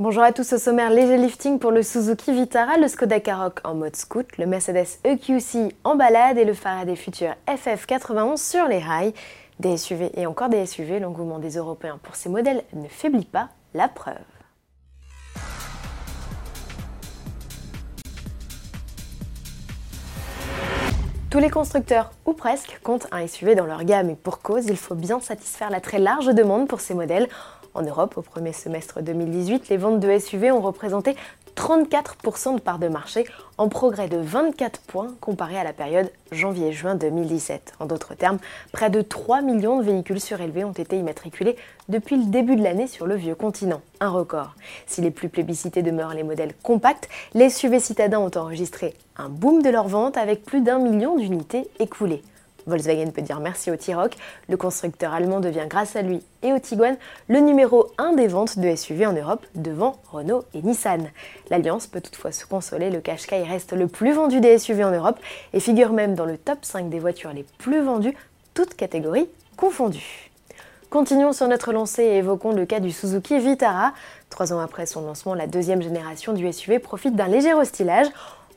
Bonjour à tous au sommaire léger lifting pour le Suzuki Vitara, le Skoda Karoq en mode scoot, le Mercedes EQC en balade et le Faraday Future FF91 sur les rails. Des SUV et encore des SUV, l'engouement des Européens pour ces modèles ne faiblit pas, la preuve. Tous les constructeurs, ou presque, comptent un SUV dans leur gamme et pour cause, il faut bien satisfaire la très large demande pour ces modèles en Europe, au premier semestre 2018, les ventes de SUV ont représenté 34% de part de marché, en progrès de 24 points comparé à la période janvier-juin 2017. En d'autres termes, près de 3 millions de véhicules surélevés ont été immatriculés depuis le début de l'année sur le vieux continent, un record. Si les plus plébiscités demeurent les modèles compacts, les SUV citadins ont enregistré un boom de leurs ventes avec plus d'un million d'unités écoulées. Volkswagen peut dire merci au T-Roc. Le constructeur allemand devient grâce à lui et au Tiguan le numéro 1 des ventes de SUV en Europe devant Renault et Nissan. L'Alliance peut toutefois se consoler, le Qashqai reste le plus vendu des SUV en Europe et figure même dans le top 5 des voitures les plus vendues, toutes catégories confondues. Continuons sur notre lancée et évoquons le cas du Suzuki Vitara. Trois ans après son lancement, la deuxième génération du SUV profite d'un léger restylage.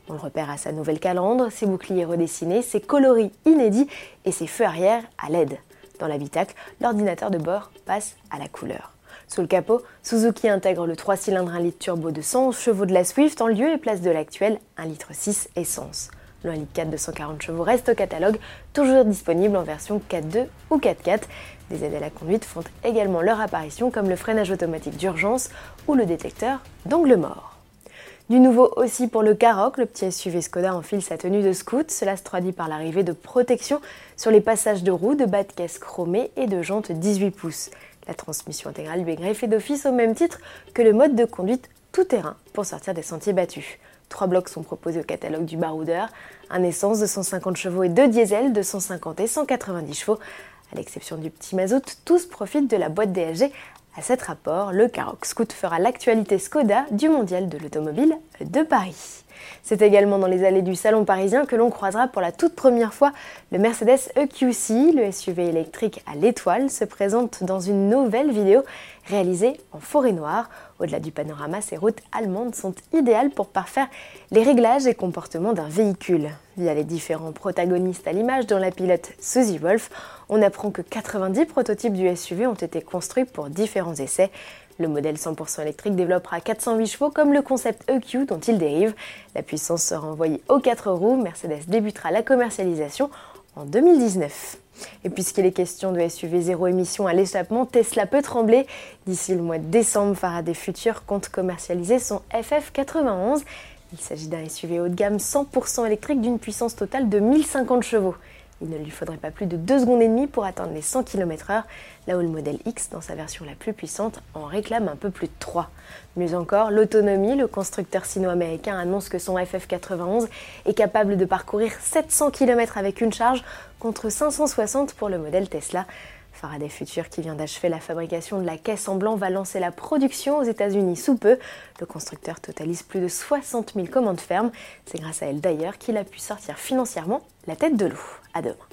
On le repère à sa nouvelle calandre, ses boucliers redessinés, ses coloris inédits et ses feux arrière à LED. Dans l'habitacle, l'ordinateur de bord passe à la couleur. Sous le capot, Suzuki intègre le 3 cylindres 1 litre turbo de 111 chevaux de la Swift en lieu et place de l'actuel 1 litre 6 essence. Le 1 litre 4 de 140 chevaux reste au catalogue, toujours disponible en version 4.2 ou 4.4. Des aides à la conduite font également leur apparition comme le freinage automatique d'urgence ou le détecteur d'angle mort. Du nouveau aussi pour le Karoq, le petit SUV Skoda enfile sa tenue de scout. Cela se traduit par l'arrivée de protection sur les passages de roues, de bas de caisse chromés et de jantes 18 pouces. La transmission intégrale lui est greffée d'office au même titre que le mode de conduite tout-terrain pour sortir des sentiers battus. Trois blocs sont proposés au catalogue du baroudeur, un essence de 150 chevaux et deux diesels de 150 et 190 chevaux. À l'exception du petit mazout, tous profitent de la boîte DSG à cet rapport, le Karoq Scoot fera l'actualité Skoda du mondial de l'automobile de Paris. C'est également dans les allées du salon parisien que l'on croisera pour la toute première fois le Mercedes EQC, le SUV électrique à l'étoile, se présente dans une nouvelle vidéo réalisée en forêt noire. Au-delà du panorama, ces routes allemandes sont idéales pour parfaire les réglages et comportements d'un véhicule. Via les différents protagonistes à l'image, dont la pilote Suzy Wolf, on apprend que 90 prototypes du SUV ont été construits pour différents essais. Le modèle 100% électrique développera 408 chevaux comme le concept EQ dont il dérive. La puissance sera envoyée aux 4 roues. Mercedes débutera la commercialisation en 2019. Et puisqu'il est question de SUV zéro émission à l'échappement, Tesla peut trembler. D'ici le mois de décembre, Faraday Future compte commercialiser son FF91. Il s'agit d'un SUV haut de gamme 100% électrique d'une puissance totale de 1050 chevaux. Il ne lui faudrait pas plus de 2 secondes et demie pour atteindre les 100 km/h, là où le modèle X, dans sa version la plus puissante, en réclame un peu plus de 3. Mieux encore, l'autonomie, le constructeur sino-américain annonce que son FF91 est capable de parcourir 700 km avec une charge contre 560 pour le modèle Tesla. Faraday Future, qui vient d'achever la fabrication de la caisse en blanc, va lancer la production aux États-Unis sous peu. Le constructeur totalise plus de 60 000 commandes fermes. C'est grâce à elle d'ailleurs qu'il a pu sortir financièrement la tête de l'eau. À demain.